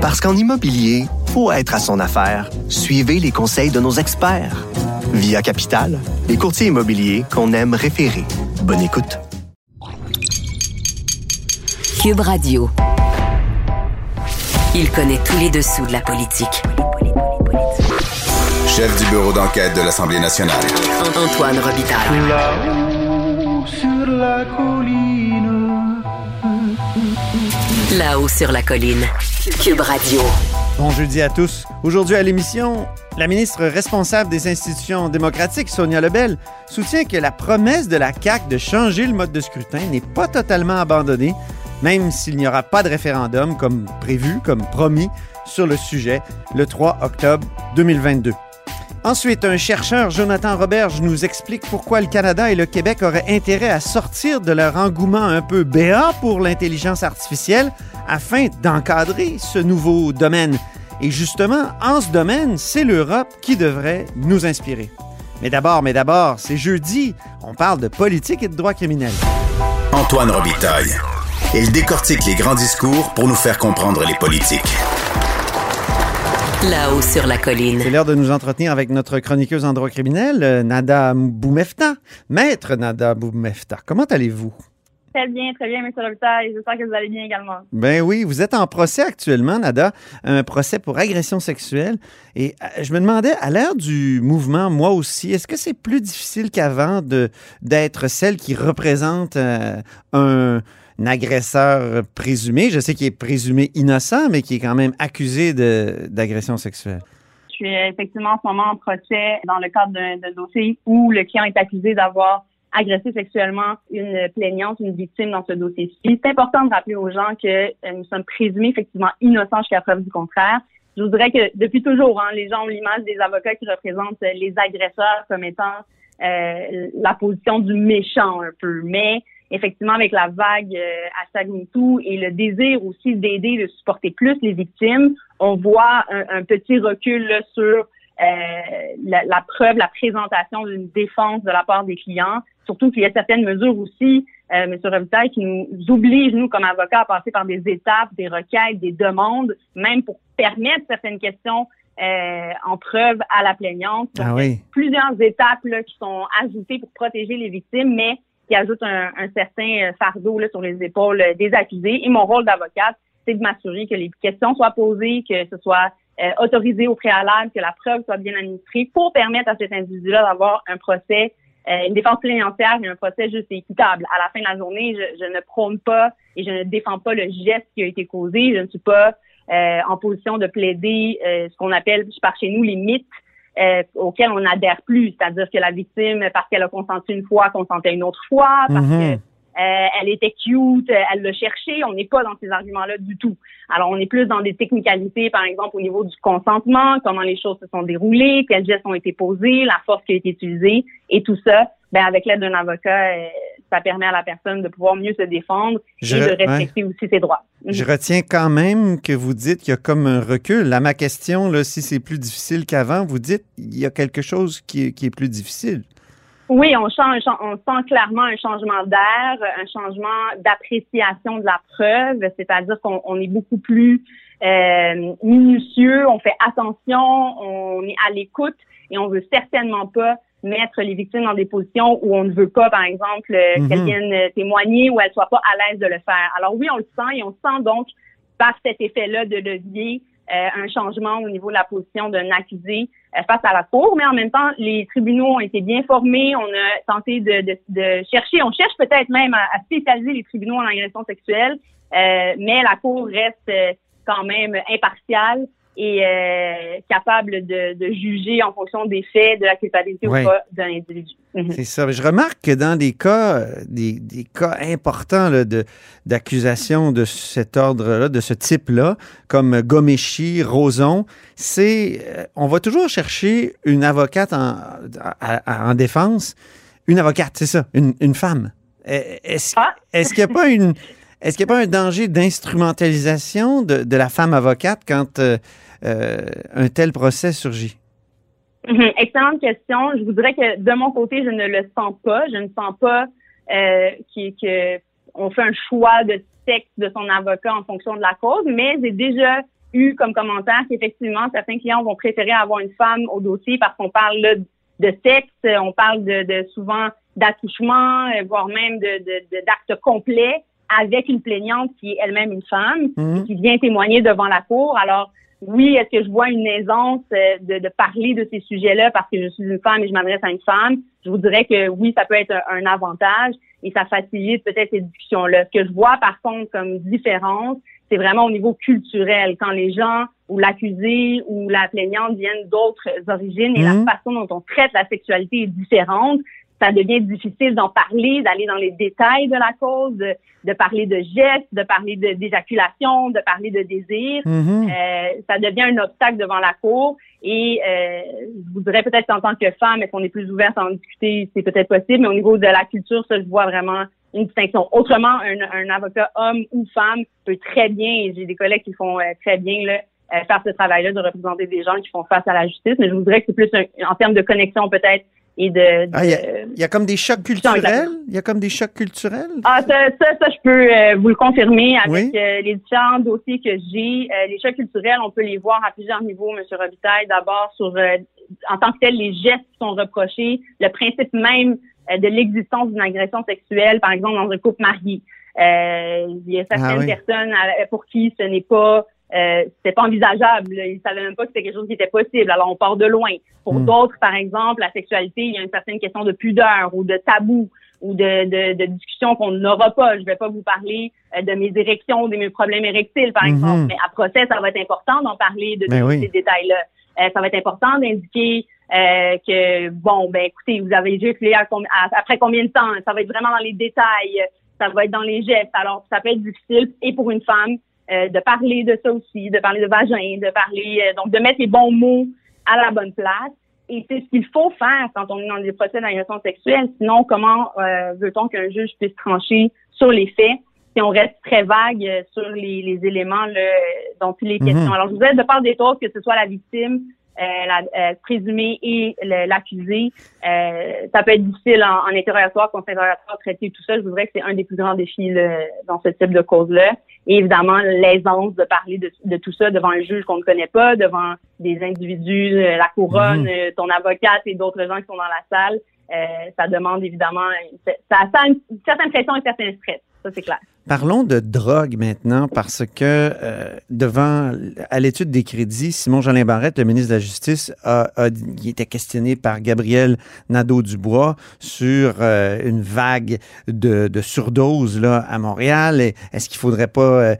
Parce qu'en immobilier, faut être à son affaire. Suivez les conseils de nos experts. Via Capital, les courtiers immobiliers qu'on aime référer. Bonne écoute. Cube Radio. Il connaît tous les dessous de la politique. Chef du bureau d'enquête de l'Assemblée nationale. Antoine Robitaille. Là-haut sur la colline. Là-haut sur la colline. Cube. Bon jeudi à tous. Aujourd'hui à l'émission, la ministre responsable des institutions démocratiques, Sonia Lebel, soutient que la promesse de la CAQ de changer le mode de scrutin n'est pas totalement abandonnée, même s'il n'y aura pas de référendum comme prévu, comme promis, sur le sujet le 3 octobre 2022. Ensuite, un chercheur, Jonathan Roberge, nous explique pourquoi le Canada et le Québec auraient intérêt à sortir de leur engouement un peu béat pour l'intelligence artificielle afin d'encadrer ce nouveau domaine. Et justement, en ce domaine, c'est l'Europe qui devrait nous inspirer. Mais d'abord, mais d'abord, c'est jeudi, on parle de politique et de droit criminel. Antoine Robitaille. Il décortique les grands discours pour nous faire comprendre les politiques. Là-haut sur la colline. C'est l'heure de nous entretenir avec notre chroniqueuse en droit criminel, euh, Nada Boumefta. Maître Nada Boumefta, comment allez-vous? Très bien, très bien, M. Robitaille. J'espère que vous allez bien également. Ben oui, vous êtes en procès actuellement, Nada, un procès pour agression sexuelle. Et euh, je me demandais, à l'heure du mouvement, moi aussi, est-ce que c'est plus difficile qu'avant de d'être celle qui représente euh, un, un agresseur présumé? Je sais qu'il est présumé innocent, mais qui est quand même accusé d'agression sexuelle. Je suis effectivement en ce moment en procès dans le cadre d'un dossier où le client est accusé d'avoir agressé sexuellement une plaignante, une victime dans ce dossier-ci. C'est important de rappeler aux gens que euh, nous sommes présumés effectivement innocents jusqu'à preuve du contraire. Je vous dirais que depuis toujours, hein, les gens ont l'image des avocats qui représentent les agresseurs comme étant euh, la position du méchant un peu. Mais effectivement, avec la vague euh, hashtag MeToo et le désir aussi d'aider, de supporter plus les victimes, on voit un, un petit recul là, sur euh, la, la preuve, la présentation d'une défense de la part des clients. Surtout qu'il y a certaines mesures aussi, euh, M. Robitaille, qui nous obligent, nous, comme avocats, à passer par des étapes, des requêtes, des demandes, même pour permettre certaines questions euh, en preuve à la plaignante. Ah oui. Plusieurs étapes là, qui sont ajoutées pour protéger les victimes, mais qui ajoutent un, un certain euh, fardeau là, sur les épaules euh, des accusés. Et mon rôle d'avocate, c'est de m'assurer que les questions soient posées, que ce soit euh, autorisé au préalable, que la preuve soit bien administrée pour permettre à cet individu-là d'avoir un procès, euh, une défense plénière et un procès juste et équitable. À la fin de la journée, je, je ne prône pas et je ne défends pas le geste qui a été causé. Je ne suis pas euh, en position de plaider euh, ce qu'on appelle par chez nous les mythes euh, auxquels on n'adhère plus, c'est-à-dire que la victime, parce qu'elle a consenti une fois, consentait une autre fois, parce que euh, elle était cute, euh, elle l'a cherché. On n'est pas dans ces arguments-là du tout. Alors, on est plus dans des technicalités, par exemple, au niveau du consentement, comment les choses se sont déroulées, quels gestes ont été posés, la force qui a été utilisée, et tout ça, ben, avec l'aide d'un avocat, euh, ça permet à la personne de pouvoir mieux se défendre Je- et de ouais. respecter aussi ses droits. Mhm. Je retiens quand même que vous dites qu'il y a comme un recul. À ma question, là, si c'est plus difficile qu'avant, vous dites il y a quelque chose qui est, qui est plus difficile. Oui, on, change, on sent clairement un changement d'air, un changement d'appréciation de la preuve, c'est-à-dire qu'on on est beaucoup plus euh, minutieux, on fait attention, on est à l'écoute et on veut certainement pas mettre les victimes dans des positions où on ne veut pas, par exemple, qu'elles viennent euh, témoigner ou elles soient pas à l'aise de le faire. Alors oui, on le sent et on sent donc par cet effet-là de levier euh, un changement au niveau de la position d'un accusé euh, face à la cour, mais en même temps, les tribunaux ont été bien formés. On a tenté de, de, de chercher, on cherche peut-être même à, à spécialiser les tribunaux en agression sexuelle, euh, mais la cour reste euh, quand même impartiale et euh, capable de, de juger en fonction des faits, de la culpabilité Ouais. ou pas d'un individu. Mhm. C'est ça. Je remarque que dans des cas, des, des cas importants là, de, d'accusation de cet ordre-là, de ce type-là, comme Gomeshi, Roson, c'est, euh, on va toujours chercher une avocate en, en défense. Une avocate, c'est ça, une, une femme. Euh, Est-ce, Ah. est-ce qu'il n'y a pas une, est-ce qu'il y a pas un danger d'instrumentalisation de, de la femme avocate quand euh, un tel procès surgit? Mhm. Excellente question. Je vous dirais que de mon côté, je ne le sens pas. Je ne sens pas euh, qu'il- que on fait un choix de sexe de son avocat en fonction de la cause, mais j'ai déjà eu comme commentaire qu'effectivement, certains clients vont préférer avoir une femme au dossier parce qu'on parle là, de sexe, on parle de, de souvent d'attouchement, euh, voire même de, de, d'actes complets avec une plaignante qui est elle-même une femme, Mhm. qui vient témoigner devant la cour. Alors, oui, est-ce que je vois une aisance euh, de, de parler de ces sujets-là parce que je suis une femme et je m'adresse à une femme? Je vous dirais que oui, ça peut être un, un avantage et ça facilite peut-être ces discussions-là. Ce que je vois par contre comme différence, c'est vraiment au niveau culturel. Quand les gens ou l'accusé ou la plaignante viennent d'autres origines et la façon dont on traite la sexualité est différente, ça devient difficile d'en parler, d'aller dans les détails de la cause, de, de parler de gestes, de parler d'éjaculation, de parler de désir. Mhm. Euh, ça devient un obstacle devant la cour. Et euh, je vous dirais peut-être qu'en tant que femme, est-ce qu'on est plus ouverte à en discuter, c'est peut-être possible, mais au niveau de la culture, ça, je vois vraiment une distinction. Autrement, un, un avocat homme ou femme peut très bien, et j'ai des collègues qui font euh, très bien là, euh, faire ce travail-là de représenter des gens qui font face à la justice, mais je vous dirais que c'est plus un- en termes de connexion peut-être et de, de- Ah, il y a- Il y a comme des chocs culturels? Il y a comme des chocs culturels? ah, ça, ça, ça, je peux euh, vous le confirmer avec Oui. euh, les différents dossiers que j'ai. Euh, les chocs culturels, on peut les voir à plusieurs niveaux, M. Robitaille. D'abord, sur en tant que tel, les gestes qui sont reprochés, le principe même de l'existence d'une agression sexuelle, par exemple, dans un couple marié. Il y a certaines Ah oui. personnes pour qui ce n'est pas euh, c'était pas envisageable. Ils savaient même pas que c'était quelque chose qui était possible. Alors, on part de loin. Pour Mm. d'autres, par exemple, la sexualité, il y a une certaine question de pudeur ou de tabou ou de, de, de discussion qu'on n'aura pas. Je vais pas vous parler euh, de mes érections de mes problèmes érectiles, par Mhm. exemple. Mais à procès, ça va être important d'en parler de Ben tous oui. ces détails-là. Euh, ça va être important d'indiquer euh, que, bon, ben écoutez, vous avez éjaculé à- après combien de temps? Ça va être vraiment dans les détails. Ça va être dans les gestes. Alors, ça peut être difficile, et pour une femme, euh, de parler de ça aussi, de parler de vagin, de parler, euh, donc de mettre les bons mots à la bonne place. Et c'est ce qu'il faut faire quand on est dans des procès d'agression sexuelle. Sinon, comment euh, veut-on qu'un juge puisse trancher sur les faits? Si on reste très vague euh, sur les, les éléments là, dont il est Mhm. question? Alors, je vous aide de part des autres, que ce soit la victime, euh, la euh, présumée et l'accusé. Euh, ça peut être difficile en, en interrogatoire, contre-interrogatoire, traiter tout ça. Je voudrais que c'est un des plus grands défis là, dans ce type de cause-là. Et évidemment, l'aisance de parler de, de tout ça devant un juge qu'on ne connaît pas, devant des individus, euh, la couronne, Mhm. euh, ton avocate et d'autres gens qui sont dans la salle. Euh, ça demande évidemment, ça, ça a une, une certaine pression et un certain stress. Ça, c'est clair. Parlons de drogue maintenant, parce que euh, devant, à l'étude des crédits, Simon-Jolin Barrette, le ministre de la Justice, a, a- il était questionné par Gabriel Nadeau-Dubois sur euh, une vague de, de surdose là, à Montréal. Est-ce qu'il faudrait pas euh,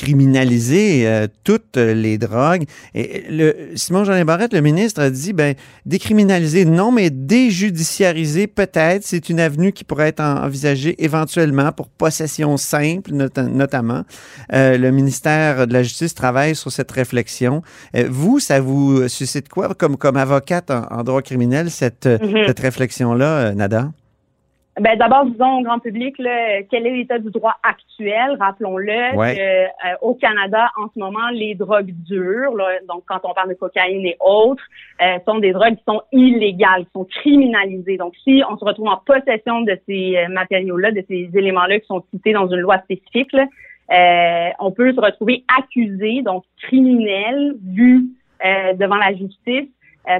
décriminaliser euh, toutes les drogues? Et le, Simon-Jolin Barrette, le ministre, a dit, ben, décriminaliser, non, mais déjudiciariser, peut-être, c'est une avenue qui pourrait être en- envisagée éventuellement pour possession simple, nota- notamment. Euh, le ministère de la Justice travaille sur cette réflexion. Euh, vous, ça vous suscite quoi comme, comme avocate en, en droit criminel, cette, Mhm. cette réflexion-là, euh, Nada? Ben, d'abord, disons au grand public là, quel est l'état du droit actuel? Rappelons-le Ouais. euh, au Canada, en ce moment, les drogues dures, là, donc quand on parle de cocaïne et autres, euh, sont des drogues qui sont illégales, qui sont criminalisées. Donc, si on se retrouve en possession de ces euh, matériaux-là, de ces éléments-là qui sont cités dans une loi spécifique, là, euh, on peut se retrouver accusé, donc criminel, vu euh, devant la justice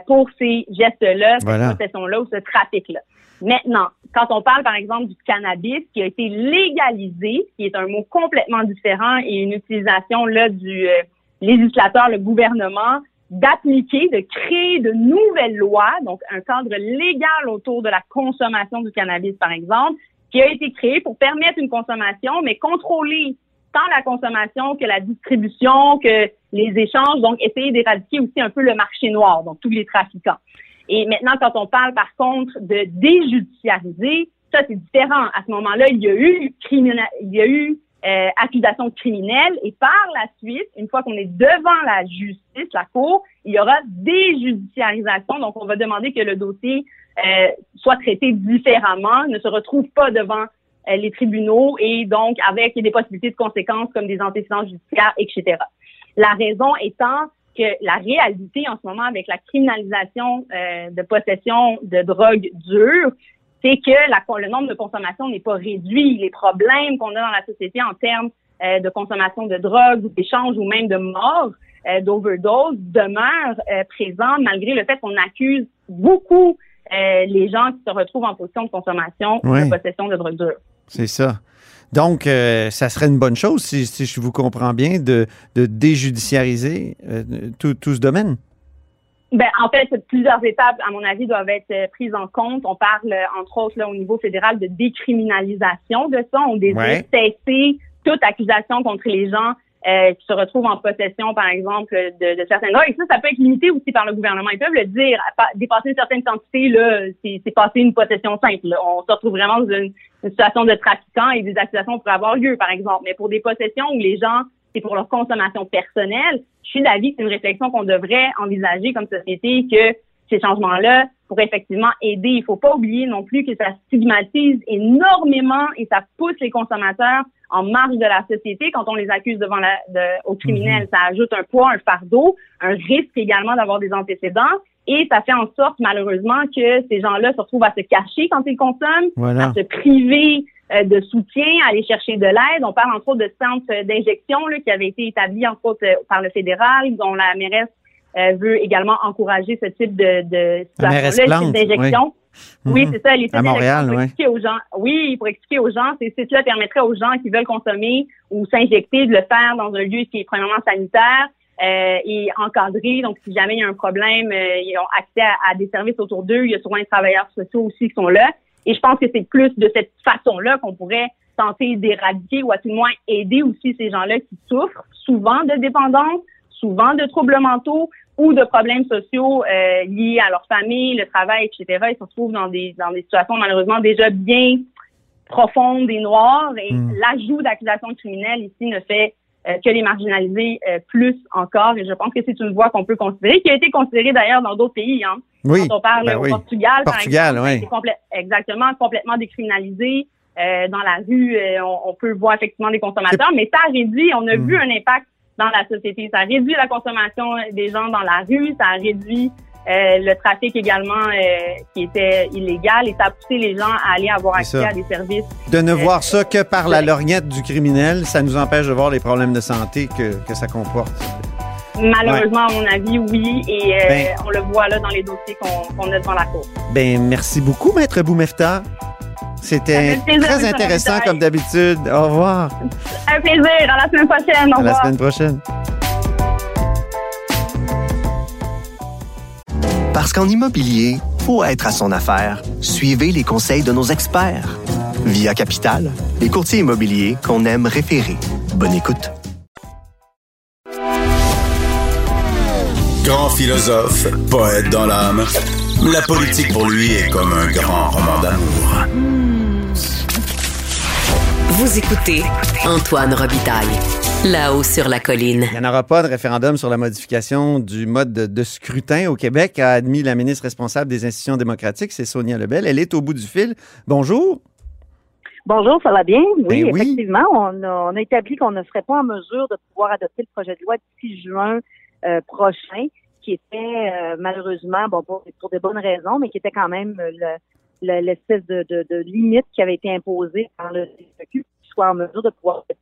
pour ces gestes-là, Voilà. cette possession-là ou ce trafic-là. Maintenant, quand on parle, par exemple, du cannabis qui a été légalisé, qui est un mot complètement différent et une utilisation là du euh, législateur, le gouvernement, d'appliquer, de créer de nouvelles lois, donc un cadre légal autour de la consommation du cannabis, par exemple, qui a été créé pour permettre une consommation, mais contrôler tant la consommation que la distribution, que les échanges, donc essayer d'éradiquer aussi un peu le marché noir, donc tous les trafiquants. Et maintenant, quand on parle par contre de déjudiciariser, ça c'est différent. À ce moment-là, il y a eu il y a eu euh, accusation criminelle et par la suite, une fois qu'on est devant la justice, la cour, il y aura déjudiciarisation. Donc, on va demander que le dossier euh, soit traité différemment, ne se retrouve pas devant euh, les tribunaux et donc avec des possibilités de conséquences comme des antécédents judiciaires, etc. La raison étant que la réalité en ce moment avec la criminalisation euh, de possession de drogue dure, c'est que la, le nombre de consommation n'est pas réduit. Les problèmes qu'on a dans la société en termes euh, de consommation de drogue d'échange ou même de mort, euh, d'overdose demeure euh, présent malgré le fait qu'on accuse beaucoup euh, les gens qui se retrouvent en position de consommation ou de possession de drogue dure. C'est ça. Donc, euh, ça serait une bonne chose, si, si je vous comprends bien, de, de déjudiciariser euh, tout, tout ce domaine. Ben, en fait, plusieurs étapes, à mon avis, doivent être euh, prises en compte. On parle, entre autres, là, au niveau fédéral, de décriminalisation de ça. On désire Ouais. cesser toute accusation contre les gens euh, qui se retrouvent en possession, par exemple, de, de certaines drogues. Et ça, ça peut être limité aussi par le gouvernement. Ils peuvent le dire. Dépasser une certaine quantité, là, c'est c'est passer une possession simple. là. On se retrouve vraiment dans une, une situation de trafiquant et des accusations pourraient avoir lieu, par exemple. Mais pour des possessions où les gens, c'est pour leur consommation personnelle, je suis d'avis que c'est une réflexion qu'on devrait envisager comme société que ces changements-là pourraient effectivement aider. Il faut pas oublier non plus que ça stigmatise énormément et ça pousse les consommateurs en marge de la société quand on les accuse devant la, de, aux criminels. Ça ajoute un poids, un fardeau, un risque également d'avoir des antécédents et ça fait en sorte malheureusement que ces gens-là se retrouvent à se cacher quand ils consomment, Voilà. à se priver euh, de soutien, à aller chercher de l'aide. On parle entre autres de centres d'injection là, qui avaient été établis entre autres euh, par le fédéral, dont la mairesse euh, veut également encourager ce type de, de situation-là, type d'injection. Oui, Mhm. c'est ça, les sites À Montréal, pour ouais. expliquer aux gens. Oui, pour expliquer aux gens, ces sites-là permettraient aux gens qui veulent consommer ou s'injecter de le faire dans un lieu qui est premièrement sanitaire euh, et encadré. Donc, si jamais il y a un problème, euh, ils ont accès à, à des services autour d'eux. Il y a souvent des travailleurs sociaux aussi qui sont là. Et je pense que c'est plus de cette façon-là qu'on pourrait tenter d'éradiquer ou à tout le moins aider aussi ces gens-là qui souffrent souvent de dépendance, souvent de troubles mentaux ou de problèmes sociaux euh, liés à leur famille, le travail, etc. Ils se retrouvent dans des dans des situations malheureusement déjà bien profondes et noires. Et Mm. l'ajout d'accusations criminelles ici ne fait euh, que les marginaliser euh, plus encore. Et je pense que c'est une voie qu'on peut considérer, qui a été considérée d'ailleurs dans d'autres pays. Hein. Oui. Quand on parle ben au oui. Portugal, Portugal, par oui. exemple, c'est complè- exactement complètement décriminalisé. Dans la rue, on, on peut voir effectivement des consommateurs, mais ça a réduit, on a Mm. vu un impact dans la société. Ça réduit la consommation des gens dans la rue, ça réduit euh, le trafic également euh, qui était illégal et ça a poussé les gens à aller avoir accès à des services. De ne voir ça que par la lorgnette du criminel, ça nous empêche de voir les problèmes de santé que, que ça comporte. Malheureusement, à mon avis, oui, et euh, Ben- on le voit là dans les dossiers qu'on a devant la cour. Ben, merci beaucoup, Maître Boumefta. C'était très intéressant comme d'habitude. Au revoir. Un plaisir, à la semaine prochaine, au À la semaine prochaine. Parce qu'en immobilier, faut être à son affaire. Suivez les conseils de nos experts. Via Capital, les courtiers immobiliers qu'on aime référer. Bonne écoute. Grand philosophe, poète dans l'âme, la politique pour lui est comme un grand roman d'amour. Vous écoutez Antoine Robitaille, là-haut sur la colline. Il n'y en aura pas de référendum sur la modification du mode de, de scrutin au Québec, a admis la ministre responsable des institutions démocratiques, c'est Sonia Lebel. Elle est au bout du fil. Bonjour. Bonjour, ça va bien? Oui, Ben oui. effectivement, on a, on a établi qu'on ne serait pas en mesure de pouvoir adopter le projet de loi d'ici juin euh, prochain, qui était euh, malheureusement, bon, pour, pour des bonnes raisons, mais qui était quand même euh, le- le- l'espèce de, de, de limite qui avait été imposée par le CQ, soit en mesure de pouvoir faire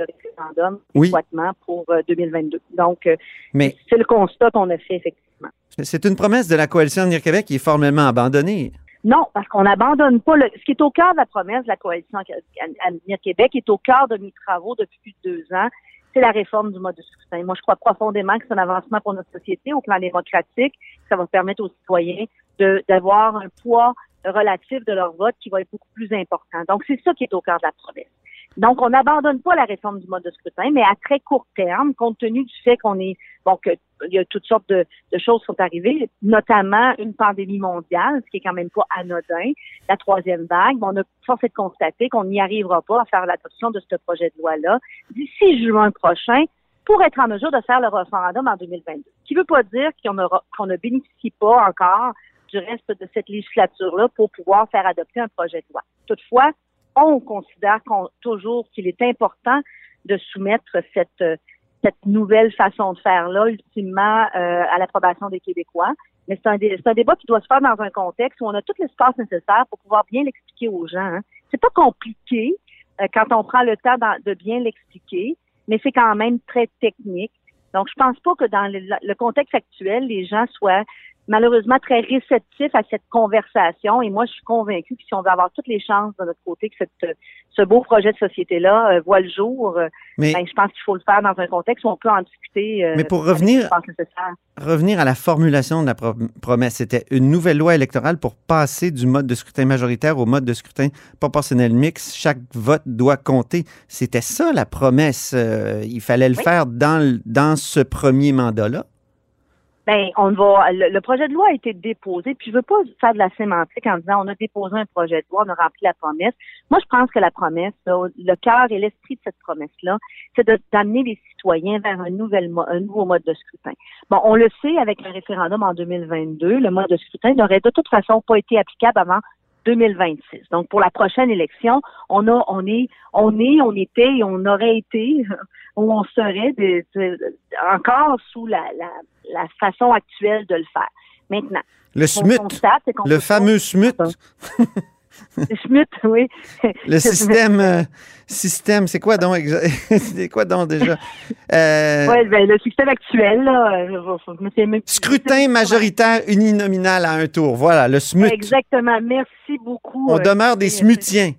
le référendum Oui. adéquatement pour euh, 2022. Donc, euh, Mais c'est le constat qu'on a fait, effectivement. c'est une promesse de la coalition Avenir Québec qui est formellement abandonnée. Non, parce qu'on n'abandonne pas le. Ce qui est au cœur de la promesse de la coalition Avenir Québec est au cœur de mes travaux depuis plus de deux ans. C'est la réforme du mode de scrutin. Moi, je crois profondément que c'est un avancement pour notre société au plan démocratique. Ça va permettre aux citoyens d'avoir un poids relatif de leur vote qui va être beaucoup plus important. Donc, c'est ça qui est au cœur de la promesse. Donc, on n'abandonne pas la réforme du mode de scrutin, mais à très court terme, compte tenu du fait qu'on est, bon, que il y a toutes sortes de, choses qui sont arrivées, notamment une pandémie mondiale, ce qui est quand même pas anodin, la troisième vague. On a force est de constater qu'on n'y arrivera pas à faire l'adoption de ce projet de loi-là d'ici juin prochain pour être en mesure de faire le référendum en 2022. Ce qui ne veut pas dire qu'on qu'on ne bénéficie pas encore du reste de cette législature-là pour pouvoir faire adopter un projet de loi. Toutefois, on considère qu'on- toujours qu'il est important de soumettre cette, euh, cette nouvelle façon de faire-là, ultimement, euh, à l'approbation des Québécois. Mais c'est un, c'est un débat qui doit se faire dans un contexte où on a tout l'espace nécessaire pour pouvoir bien l'expliquer aux gens. Hein. C'est pas compliqué. euh, quand on prend le temps de bien l'expliquer, mais c'est quand même très technique. Donc, je pense pas que dans le contexte actuel, les gens soient malheureusement très réceptif à cette conversation. Et moi, je suis convaincue que si on veut avoir toutes les chances de notre côté que cette, ce beau projet de société-là euh, voit le jour, euh, ben, je pense qu'il faut le faire dans un contexte où on peut en discuter. Euh, mais pour revenir, revenir à la formulation de la promesse, c'était une nouvelle loi électorale pour passer du mode de scrutin majoritaire au mode de scrutin proportionnel mix. Chaque vote doit compter. C'était ça la promesse. il fallait le faire dans, dans ce premier mandat-là. Ben, on va. Le, projet de loi a été déposé, puis je veux pas faire de la sémantique en disant on a déposé un projet de loi, on a rempli la promesse. Moi, je pense que la promesse, le cœur et l'esprit de cette promesse-là, c'est d'amener les citoyens vers un, nouvel, un nouveau mode de scrutin. Bon, on le sait avec le référendum en 2022, le mode de scrutin n'aurait de toute façon pas été applicable avant 2026. Donc pour la prochaine élection, on a, on est, on est, on était et on aurait été où on serait encore sous la, la, la, façon actuelle de le faire. Maintenant, le SMUT, le fameux SMUT. Oui. Le système, euh, système, c'est quoi donc C'est quoi donc déjà? Euh, Oui, ben, le système actuel, là, Scrutin majoritaire uninominal à un tour. Voilà, le SMUT. Exactement. Merci beaucoup. On demeure des SMUTiens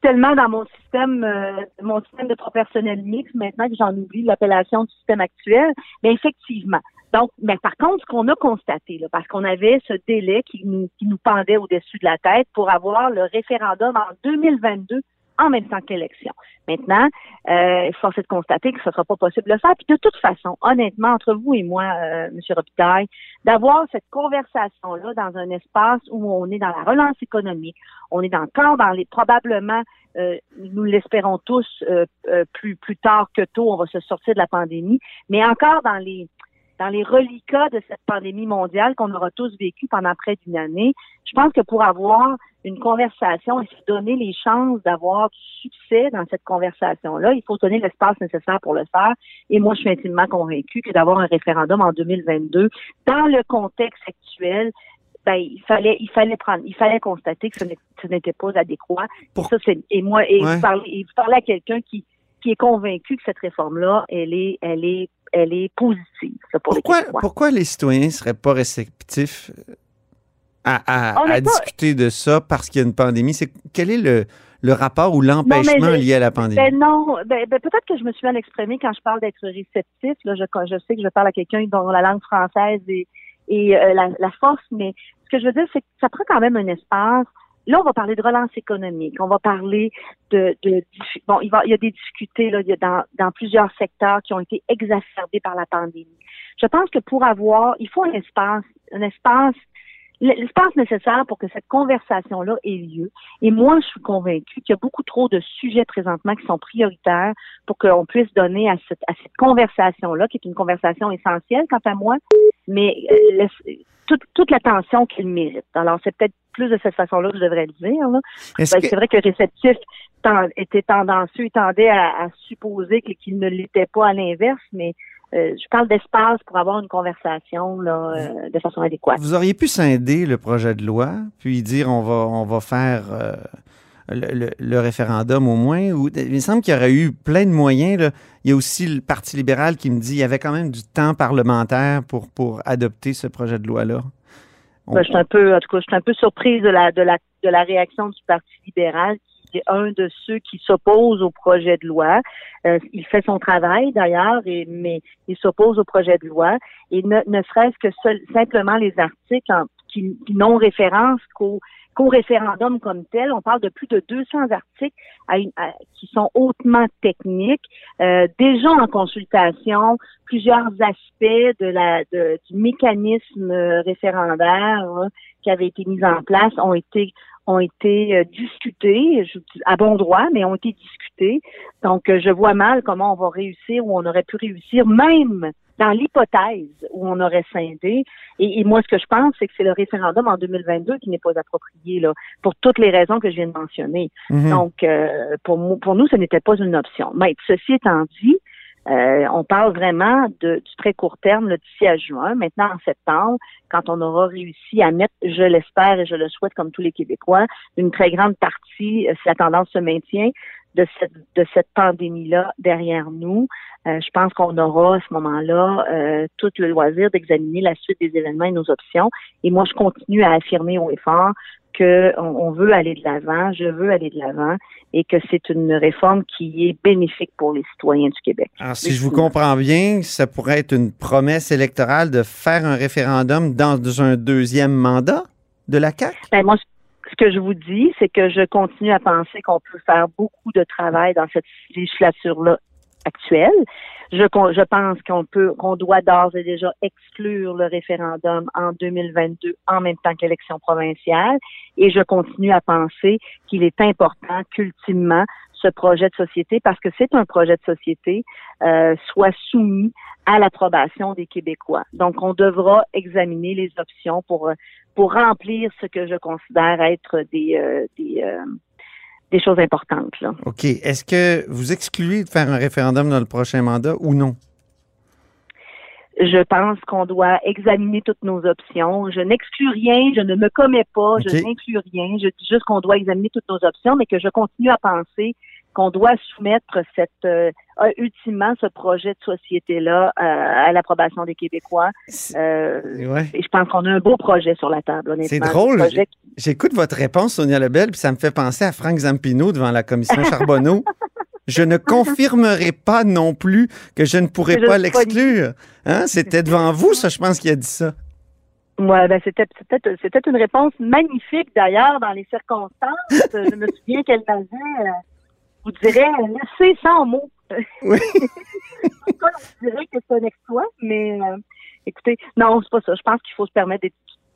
tellement dans mon système, euh, mon système de professionnel mix maintenant que j'en oublie l'appellation du système actuel. Mais effectivement. Donc, mais par contre, ce qu'on a constaté, là, parce qu'on avait ce délai qui nous, qui nous pendait au-dessus de la tête pour avoir le référendum en 2022 en même temps que l'élection. Maintenant, euh, il faut de constater que ce ne sera pas possible de le faire. Puis de toute façon, honnêtement, entre vous et moi, euh, M. Robitaille, d'avoir cette conversation-là dans un espace où on est dans la relance économique, on est encore dans les probablement, euh, nous l'espérons tous, euh, euh, plus plus tard que tôt, on va se sortir de la pandémie, mais encore dans les dans les reliquats de cette pandémie mondiale qu'on aura tous vécu pendant près d'une année, je pense que pour avoir une conversation et se donner les chances d'avoir du succès dans cette conversation-là, il faut donner l'espace nécessaire pour le faire. Et moi, je suis intimement convaincue que d'avoir un référendum en 2022, dans le contexte actuel, ben, il fallait, il fallait prendre, il fallait constater que ce n'était pas adéquat. Ça, et moi, et, vous parlez, à quelqu'un qui, qui est convaincu que cette réforme-là, elle est, elle est elle est positive. pourquoi, les pourquoi les citoyens ne seraient pas réceptifs à, discuter de ça parce qu'il y a une pandémie? C'est, quel est le, le rapport ou l'empêchement lié à la pandémie? Ben non, ben, ben, peut-être que je me suis mal exprimée quand je parle d'être réceptif. Là, je, je sais que je parle à quelqu'un dont la langue française est, euh, la, la, force, mais ce que je veux dire, c'est que ça prend quand même un espace Là, on va parler de relance économique. On va parler de, bon, il, y a des difficultés là, dans, plusieurs secteurs qui ont été exacerbés par la pandémie. Je pense que pour avoir, il faut un espace, un espace l'espace nécessaire pour que cette conversation-là ait lieu. Et moi, je suis convaincue qu'il y a beaucoup trop de sujets présentement qui sont prioritaires pour qu'on puisse donner à cette, à cette conversation-là, qui est une conversation essentielle quant à moi, mais euh, toute, toute l'attention qu'il mérite. Alors, c'est peut-être plus de cette façon-là que je devrais le dire. Ben, c'est vrai que réceptif était tendancieux, il tendait à, à supposer qu'il ne l'était pas à l'inverse, mais euh, je parle d'espace pour avoir une conversation là, euh, de façon adéquate. Vous auriez pu scinder le projet de loi, puis dire on va on va faire euh, le, référendum au moins. Ou, il me semble qu'il y aurait eu plein de moyens. Là. Il y a aussi le Parti libéral qui me dit qu'il y avait quand même du temps parlementaire pour, pour adopter ce projet de loi-là. Ben, je suis un peu, en tout cas, je suis un peu surprise de la, de la, de la réaction du Parti libéral c'est un de ceux qui s'opposent au projet de loi. Euh, il fait son travail d'ailleurs, mais il s'oppose au projet de loi. Et ne, ne serait-ce que seul, simplement les articles qui, qui n'ont référence qu'au référendum comme tel, on parle de plus de 200 articles qui sont hautement techniques, euh, déjà en consultation, plusieurs aspects de la de, du mécanisme référendaire hein, qui avait été mis en place ont été ont été euh, discutés, à bon droit, mais ont été discutés. Donc, euh, je vois mal comment on va réussir ou on aurait pu réussir, même dans l'hypothèse où on aurait scindé. Et, moi, ce que je pense, c'est que c'est le référendum en 2022 qui n'est pas approprié, là, pour toutes les raisons que je viens de mentionner. Mhm. Donc, euh, pour, pour nous, ce n'était pas une option. Mais ceci étant dit, Euh, on parle vraiment de, du très court terme, le d'ici à juin. Maintenant, en septembre, quand on aura réussi à mettre, je l'espère et je le souhaite comme tous les Québécois, une très grande partie, si la tendance se maintient, de cette, de cette pandémie-là derrière nous. Euh, je pense qu'on aura à ce moment-là euh, tout le loisir d'examiner la suite des événements et nos options. Et moi, je continue à affirmer haut et qu'on on veut aller de l'avant, je veux aller de l'avant et que c'est une réforme qui est bénéfique pour les citoyens du Québec. Alors, si je vous comprends bien, ça pourrait être une promesse électorale de faire un référendum dans un deuxième mandat de la CAQ? Ben, moi, ce que je vous dis, c'est que je continue à penser qu'on peut faire beaucoup de travail dans cette législature-là actuelle. Je, je pense qu'on peut, qu'on doit d'ores et déjà exclure le référendum en 2022 en même temps qu'élection provinciale. Et je continue à penser qu'il est important qu'ultimement ce projet de société, parce que c'est un projet de société, euh, soit soumis à l'approbation des Québécois. Donc, on devra examiner les options pour pour remplir ce que je considère être des euh, des, euh, des choses importantes. Là. OK. Est-ce que vous excluez de faire un référendum dans le prochain mandat ou non? Je pense qu'on doit examiner toutes nos options. Je n'exclus rien, je ne me commets pas, je n'inclus rien. Je dis juste qu'on doit examiner toutes nos options, mais que je continue à penser qu'on doit soumettre cette euh, ultimement ce projet de société-là euh, à l'approbation des Québécois. Euh, Et je pense qu'on a un beau projet sur la table. C'est drôle. J'écoute votre réponse, Sonia Lebel, puis ça me fait penser à Frank Zampino devant la commission Charbonneau. je ne confirmerai pas non plus que je ne pourrai pas l'exclure. Hein? C'était devant vous, ça, je pense, qu'il a dit ça. Ouais, ben c'était c'était une réponse magnifique d'ailleurs dans les circonstances. je me souviens qu'elle m'avait vous direz laissez sans mots. Oui. on dirait que c'est un exploit, mais euh, écoutez, non, c'est pas ça. Je pense qu'il faut se permettre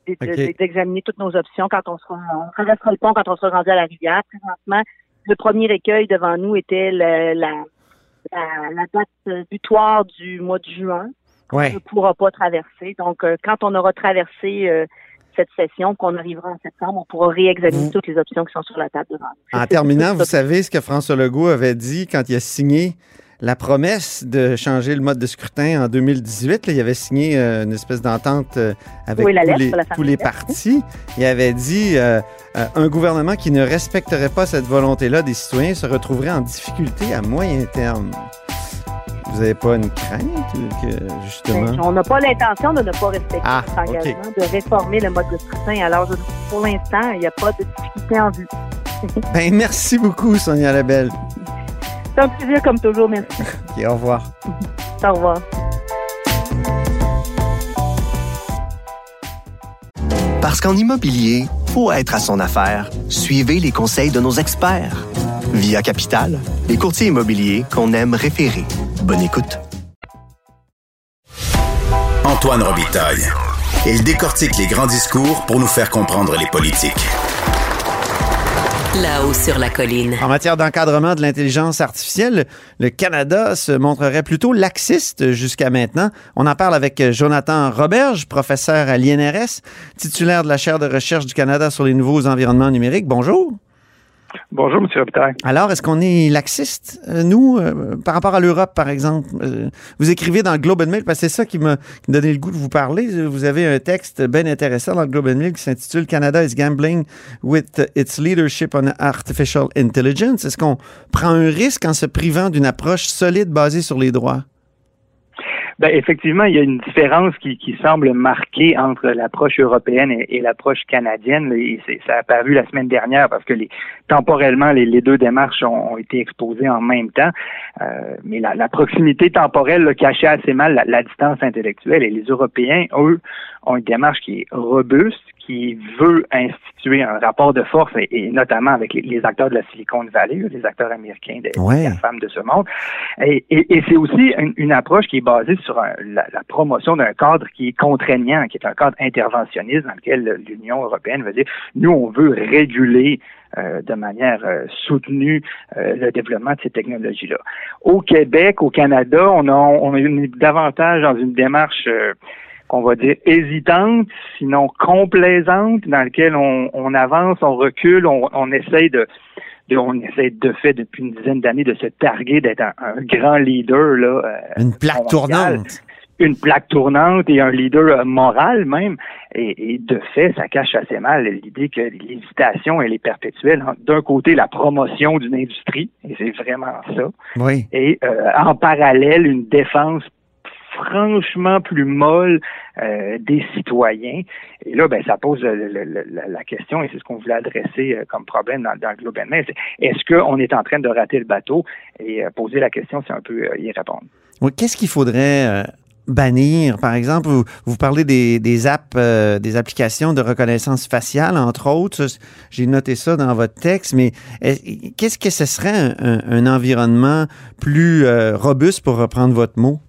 d'examiner toutes nos options quand on sera, on traversera le pont quand on sera rendu à la rivière. Présentement, le premier écueil devant nous était la, la, la, date butoir du mois de juin. Ouais. On ne pourra pas traverser. Donc, euh, quand on aura traversé euh, cette session, qu'on arrivera en septembre, on pourra réexaminer toutes les options qui sont sur la table devant nous. En terminant, vous savez ce que François Legault avait dit quand il a signé la promesse de changer le mode de scrutin en 2018. il avait signé euh, une espèce d'entente euh, avec tous, les, partis. Il avait dit euh, un gouvernement qui ne respecterait pas cette volonté-là des citoyens se retrouverait en difficulté à moyen terme. Vous n'avez pas une crainte que, justement? Ben, on n'a pas l'intention de ne pas respecter ah, cet engagement, de réformer le mode de scrutin. Alors, pour l'instant, il n'y a pas de difficulté en vue. ben, merci beaucoup, Sonia Labelle. C'est un plaisir comme toujours, merci. OK, au revoir. au revoir. Parce qu'en immobilier, pour être à son affaire, suivez les conseils de nos experts. Via Capital, les courtiers immobiliers qu'on aime référer. Bonne écoute. Antoine Robitaille. Il décortique les grands discours pour nous faire comprendre les politiques. Là-haut sur la colline. En matière d'encadrement de l'intelligence artificielle, le Canada se montrerait plutôt laxiste jusqu'à maintenant. On en parle avec Jonathan Roberge, professeur à l'INRS, titulaire de la chaire de recherche du Canada sur les nouveaux environnements numériques. Bonjour. Bonjour, M. Robitaille. Alors, est-ce qu'on est laxiste, euh, nous, euh, par rapport à l'Europe, par exemple? Euh, vous écrivez dans le Globe and Mail, parce que c'est ça qui m'a donné le goût de vous parler. Vous avez un texte bien intéressant dans le Globe and Mail qui s'intitule Canada is gambling with its leadership on artificial intelligence. Est-ce qu'on prend un risque en se privant d'une approche solide basée sur les droits? Ben, effectivement, il y a une différence qui, qui semble marquée entre l'approche européenne et, l'approche canadienne. Ça a apparu la semaine dernière parce que les, temporellement, les, deux démarches ont, été exposées en même temps. Euh, mais la, la, proximité temporelle là, cachait assez mal la, la, distance intellectuelle. Et les Européens, eux, ont une démarche qui est robuste, qui veut instituer un rapport de force, et, notamment avec les, acteurs de la Silicon Valley, les acteurs américains des, femmes de ce monde. Et, et, c'est aussi une, approche qui est basée sur la, la, promotion d'un cadre qui est contraignant, qui est un cadre interventionniste dans lequel l'Union européenne veut dire, nous, on veut réguler euh, de manière euh, soutenue euh, le développement de ces technologies-là. Au Québec, au Canada, on, a, on est davantage dans une démarche qu'on va dire hésitante, sinon complaisante, dans laquelle on, avance, on recule, on, on essaye de, on essaie de fait depuis une dizaine d'années de se targuer d'être un, grand leader là. Euh, une plaque tournante une plaque tournante et un leader euh, moral même. Et, de fait, ça cache assez mal l'idée que l'hésitation, elle est perpétuelle. D'un côté, la promotion d'une industrie, et c'est vraiment ça. Oui. Et euh, en parallèle, une défense franchement plus molle euh, des citoyens. Et là, ben, ça pose la question, et c'est ce qu'on voulait adresser euh, comme problème dans, le Globe Est-ce qu'on est en train de rater le bateau? Et euh, poser la question, c'est un peu y répondre. Oui, qu'est-ce qu'il faudrait bannir? Par exemple, vous, parlez des, apps, des applications de reconnaissance faciale, entre autres. J'ai noté ça dans votre texte, mais qu'est-ce que ce serait un environnement plus robuste, pour reprendre votre mot?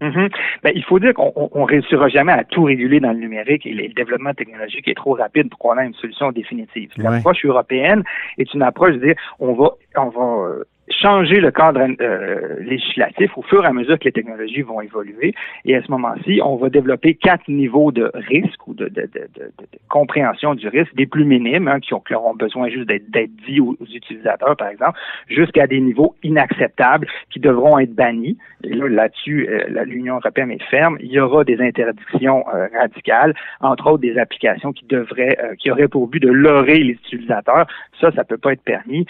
Mm-hmm. ben, il faut dire qu'on ne réussira jamais à tout réguler dans le numérique et le développement technologique est trop rapide pour qu'on ait une solution définitive. L'approche européenne est une approche de dire on va on va euh, changer le cadre euh, législatif au fur et à mesure que les technologies vont évoluer. Et à ce moment-ci, on va développer quatre niveaux de risque ou de, de, de, de compréhension du risque, des plus minimes, hein, qui, ont, auront besoin juste d'être dit aux, utilisateurs, par exemple, jusqu'à des niveaux inacceptables qui devront être bannis. Et là, là-dessus, euh, l'Union européenne est ferme. Il y aura des interdictions euh, radicales, entre autres des applications qui devraient, qui auraient pour but de leurrer les utilisateurs. Ça, ça peut pas être permis.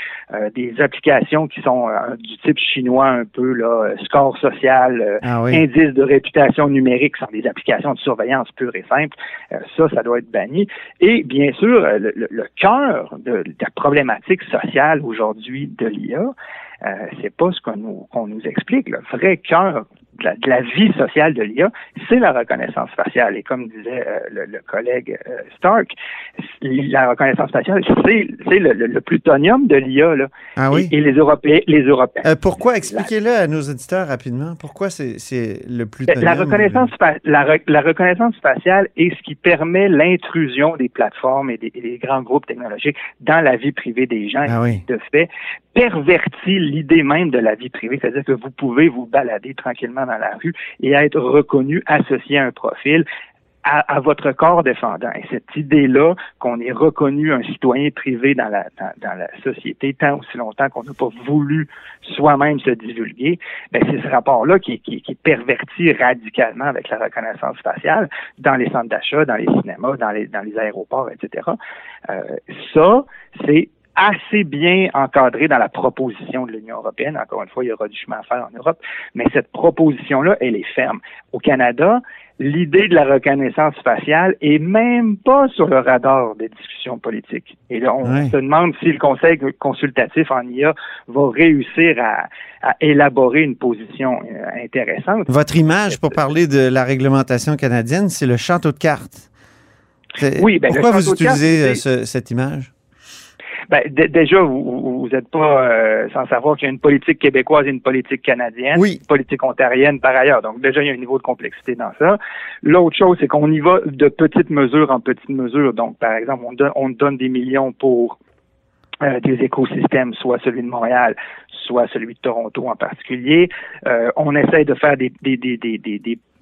des applications qui sont euh, du type chinois un peu, là, euh, score social, euh, ah indice de réputation numérique, sont des applications de surveillance pure et simple. ça, ça doit être banni. Et bien sûr, le, cœur de, la problématique sociale aujourd'hui de l'IA, c'est pas ce qu'on nous, qu'on nous explique. Le vrai cœur de la, vie sociale de l'IA, c'est la reconnaissance faciale. Et comme disait euh, le, collègue euh, Stark, la reconnaissance faciale, c'est le, le, plutonium de l'IA. Là. Ah oui? Et, les Européens. Les Européens euh, pourquoi? Expliquez-le à nos auditeurs rapidement. Pourquoi c'est le plutonium? La reconnaissance, la, la, reconnaissance faciale est ce qui permet l'intrusion des plateformes et des, des, grands groupes technologiques dans la vie privée des gens. Ah oui. De fait, pervertit l'idée même de la vie privée, c'est-à-dire que vous pouvez vous balader tranquillement dans la rue et être reconnu, associé à un profil. À, votre corps défendant. Et cette idée-là qu'on est reconnu un citoyen privé dans la, dans, la société tant aussi longtemps qu'on n'a pas voulu soi-même se divulguer, ben c'est ce rapport-là qui, qui, qui, est perverti radicalement avec la reconnaissance faciale dans les centres d'achat, dans les cinémas, dans les, dans les aéroports, etc. Euh, ça, c'est assez bien encadré dans la proposition de l'Union européenne. Encore une fois, il y aura du chemin à faire en Europe, mais cette proposition-là, elle est ferme. Au Canada, l'idée de la reconnaissance faciale est même pas sur le radar des discussions politiques. Et là, on se demande si le Conseil consultatif en IA va réussir à, élaborer une position euh, intéressante. Votre image, pour parler de la réglementation canadienne, c'est le château de cartes. Oui, ben, Pourquoi vous utilisez euh, cette image? Ben, déjà, vous n'êtes pas euh, sans savoir qu'il y a une politique québécoise et une politique canadienne, oui. une politique ontarienne par ailleurs. Donc déjà, il y a un niveau de complexité dans ça. L'autre chose, c'est qu'on y va de petites mesures en petites mesures. Donc, par exemple, on, donne, on donne des millions pour euh, des écosystèmes, soit celui de Montréal, soit celui de Toronto en particulier. Euh, on essaie de faire des, des, des, des,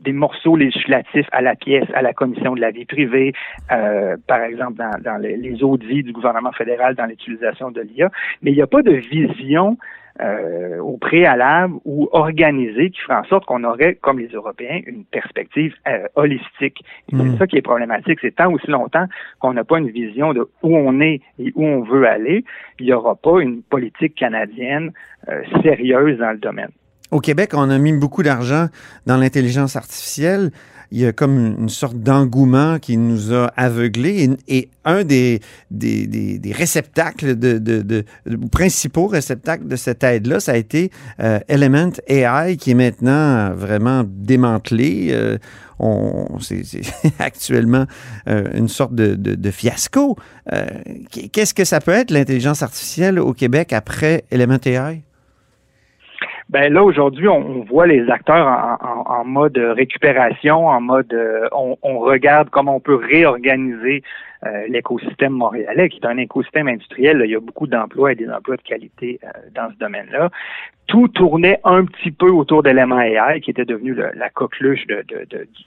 des morceaux législatifs à la pièce, à la commission de la vie privée, euh, par exemple dans, dans les, audits du gouvernement fédéral dans l'utilisation de l'IA, mais il n'y a pas de vision euh, au préalable ou organisée qui ferait en sorte qu'on aurait, comme les Européens, une perspective euh, holistique. C'est hmm. ça qui est problématique. C'est tant aussi longtemps qu'on n'a pas une vision de où on est et où on veut aller, il n'y aura pas une politique canadienne euh, sérieuse dans le domaine. Au Québec, on a mis beaucoup d'argent dans l'intelligence artificielle. Il y a comme une sorte d'engouement qui nous a aveuglés. Et, un des, des, des, réceptacles, de, de, de, principaux réceptacles de cette aide-là, ça a été euh, Element AI, qui est maintenant vraiment démantelé. Euh, c'est, actuellement euh, une sorte de, de fiasco. qu'est-ce que ça peut être, l'intelligence artificielle au Québec après Element AI? Ben là aujourd'hui, on, voit les acteurs en, mode récupération, en mode euh, on, regarde comment on peut réorganiser euh, l'écosystème montréalais, qui est un écosystème industriel. il y a beaucoup d'emplois et des emplois de qualité euh, dans ce domaine-là tout tournait un petit peu autour de l'MAI, qui était devenu la coqueluche de,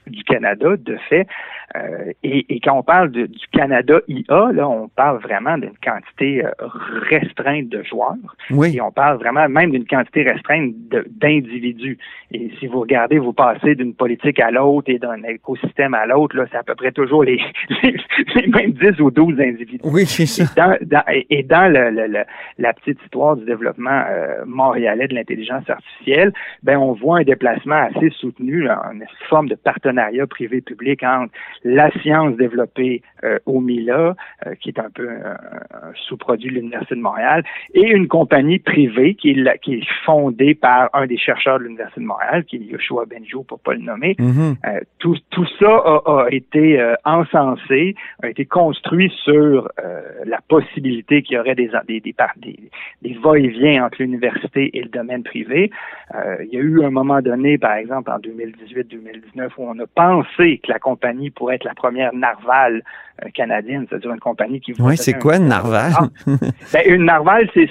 du Canada, de fait. Euh, et, quand on parle du Canada IA, là, on parle vraiment d'une quantité euh, restreinte de joueurs. Oui. Et on parle vraiment même d'une quantité restreinte d'individus. Et si vous regardez, vous passez d'une politique à l'autre et d'un écosystème à l'autre, là, c'est à peu prêt toujours les, les, mêmes 10 ou 12 individus. Oui, c'est ça. Et dans, le, la petite histoire du développement euh, montréalais de l'intelligence artificielle, ben on voit un déplacement assez soutenu, une forme de partenariat privé-public entre la science développée euh, au MILA, euh, qui est un peu un, sous-produit de l'Université de Montréal, et une compagnie privée qui est, qui est fondée par un des chercheurs de l'Université de Montréal, qui est Yoshua Benjo, pour pas le nommer. Mm-hmm. Euh, tout, tout ça a, a été encensé, a été construit sur la possibilité qu'il y aurait des, des, des, des, des va-et-vient entre l'université et le privé. il y a eu un moment donné, par exemple, en 2018-2019, où on a pensé que la compagnie pourrait être la première narval euh, canadienne, c'est-à-dire une compagnie qui... Oui, c'est quoi une narval? Ah. ben, une narval, c'est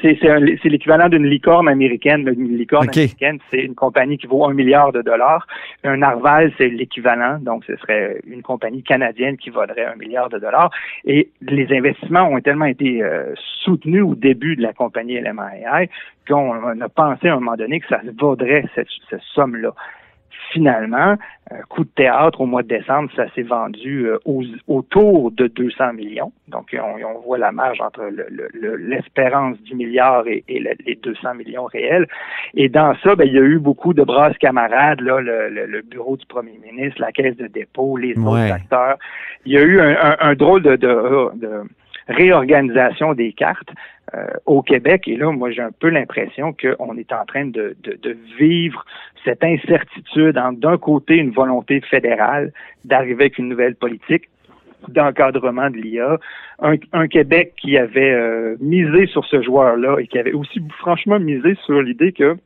l'équivalent d'une licorne américaine. Une licorne américaine, c'est une compagnie qui vaut un milliard de dollars. Un narval, c'est l'équivalent, donc ce serait une compagnie canadienne qui vaudrait un milliard de dollars. Et les investissements ont tellement été euh, soutenus au début de la compagnie LMII qu'on a pensé à un moment donné que ça vaudrait cette somme-là finalement, euh, coup de théâtre au mois de décembre, ça s'est vendu euh, autour de 200 millions. Donc, on, voit la marge entre l'espérance du milliard et, les 200 millions réels. Et dans ça, ben, il y a eu beaucoup de brasses camarades, là, le, bureau du premier ministre, la caisse de dépôt, les autres acteurs. Il y a eu un, drôle de, de réorganisation des cartes. Euh, au Québec. Et là, moi, j'ai un peu l'impression qu'on est en train de, vivre cette incertitude entre d'un côté une volonté fédérale d'arriver avec une nouvelle politique d'encadrement de l'IA, un, Québec qui avait euh, misé sur ce joueur-là et qui avait aussi franchement misé sur l'idée que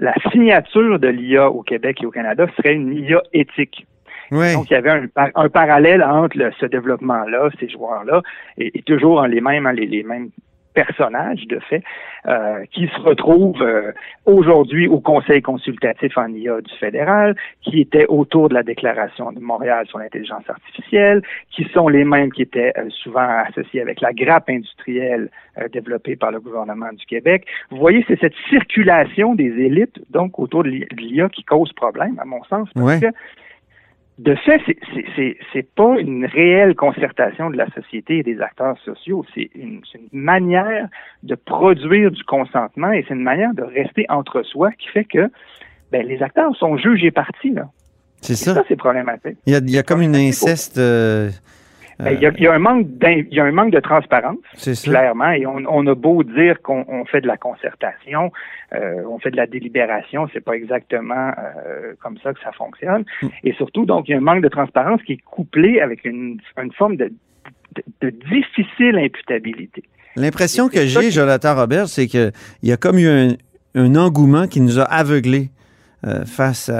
la signature de l'IA au Québec et au Canada serait une IA éthique. Donc, il y avait un, parallèle entre ce développement-là, ces joueurs-là, et, toujours les mêmes, les, mêmes personnages, de fait, euh, qui se retrouvent euh, aujourd'hui au Conseil consultatif en IA du fédéral, qui étaient autour de la déclaration de Montréal sur l'intelligence artificielle, qui sont les mêmes qui étaient euh, souvent associés avec la grappe industrielle développée par le gouvernement du Québec. Vous voyez, c'est cette circulation des élites, donc autour de l'IA, qui cause problème, à mon sens, parce que de fait, c'est pas une réelle concertation de la société et des acteurs sociaux. C'est une, une, manière de produire du consentement et c'est une manière de rester entre soi qui fait que ben, les acteurs sont jugés partis. C'est ça. ça c'est problématique. Il y a, il y a comme une inceste. Euh, ben, il, y a, un manque y a un manque de transparence, clairement, et on, a beau dire qu'on fait de la concertation, euh, on fait de la délibération, c'est pas exactement euh, comme ça que ça fonctionne. Mm. Et surtout, donc, il y a un manque de transparence qui est couplé avec une, forme de, difficile imputabilité. L'impression que j'ai, Jonathan Robert, c'est qu'il y a comme eu un engouement qui nous a aveuglés euh, face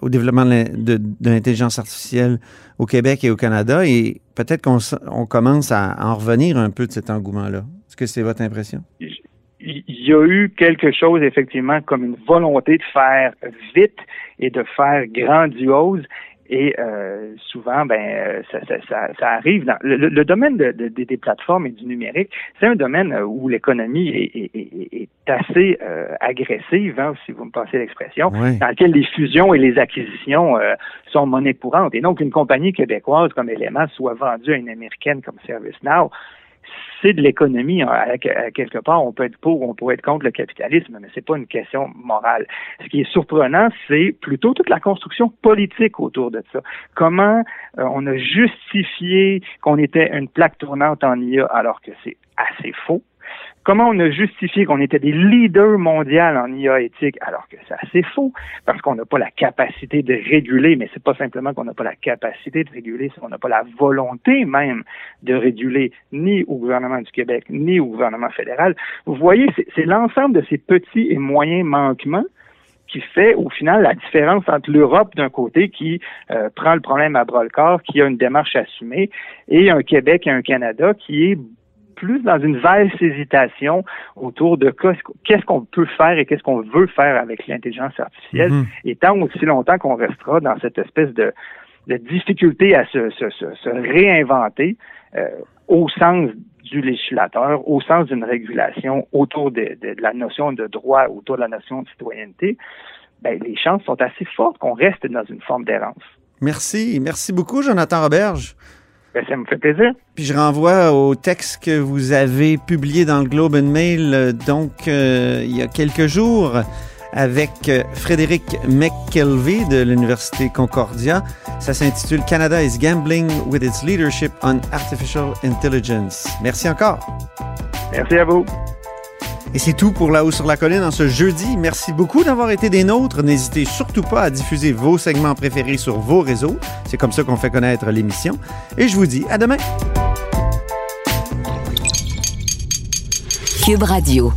au développement de, l'intelligence artificielle au Québec et au Canada. Et peut-être qu'on commence à en revenir un peu de cet engouement-là. Est-ce que c'est votre impression? Il y a eu quelque chose, effectivement, comme une volonté de faire vite et de faire grandiose. Et euh, souvent, ben, euh, ça, ça, ça, arrive dans le, domaine de, des plateformes et du numérique. C'est un domaine euh, où l'économie est, est, assez agressive, hein, si vous me passez l'expression, dans lequel les fusions et les acquisitions sont monnaie courante. Et donc, une compagnie québécoise comme Element soit vendue à une américaine comme ServiceNow, c'est de l'économie. Hein, à, quelque part, on peut être pour, on peut être contre le capitalisme, mais c'est pas une question morale. Ce qui est surprenant, c'est plutôt toute la construction politique autour de ça. Comment euh, on a justifié qu'on était une plaque tournante en IA alors que c'est assez faux? Comment on a justifié qu'on était des leaders mondiaux en IA éthique alors que c'est assez faux? Parce qu'on n'a pas la capacité de réguler, mais c'est pas simplement qu'on n'a pas la capacité de réguler, c'est qu'on n'a pas la volonté même de réguler ni au gouvernement du Québec ni au gouvernement fédéral. Vous voyez, c'est l'ensemble de ces petits et moyens manquements qui fait au final la différence entre l'Europe d'un côté qui euh, prend le problème à bras le corps, qui a une démarche assumée, et un Québec et un Canada qui est plus dans une valse hésitation autour de qu'est-ce qu'on peut faire et qu'est-ce qu'on veut faire avec l'intelligence artificielle, mm-hmm. et tant aussi longtemps qu'on restera dans cette espèce de, de difficulté à se, se, se, réinventer euh, au sens du législateur, au sens d'une régulation autour de, de, la notion de droit, autour de la notion de citoyenneté, ben, les chances sont assez fortes qu'on reste dans une forme d'errance. Merci. Merci beaucoup, Jonathan Roberge. Ben, ça me fait plaisir. Puis je renvoie au texte que vous avez publié dans le Globe and Mail, euh, donc euh, il y a quelques jours, avec euh, Frédéric McKelvey de l'Université Concordia. Ça s'intitule Canada is gambling with its leadership on artificial intelligence. Merci encore. Merci à vous. Et c'est tout pour La Haut sur la Colline en ce jeudi. Merci beaucoup d'avoir été des nôtres. N'hésitez surtout pas à diffuser vos segments préférés sur vos réseaux. C'est comme ça qu'on fait connaître l'émission. Et je vous dis à demain. Cube Radio.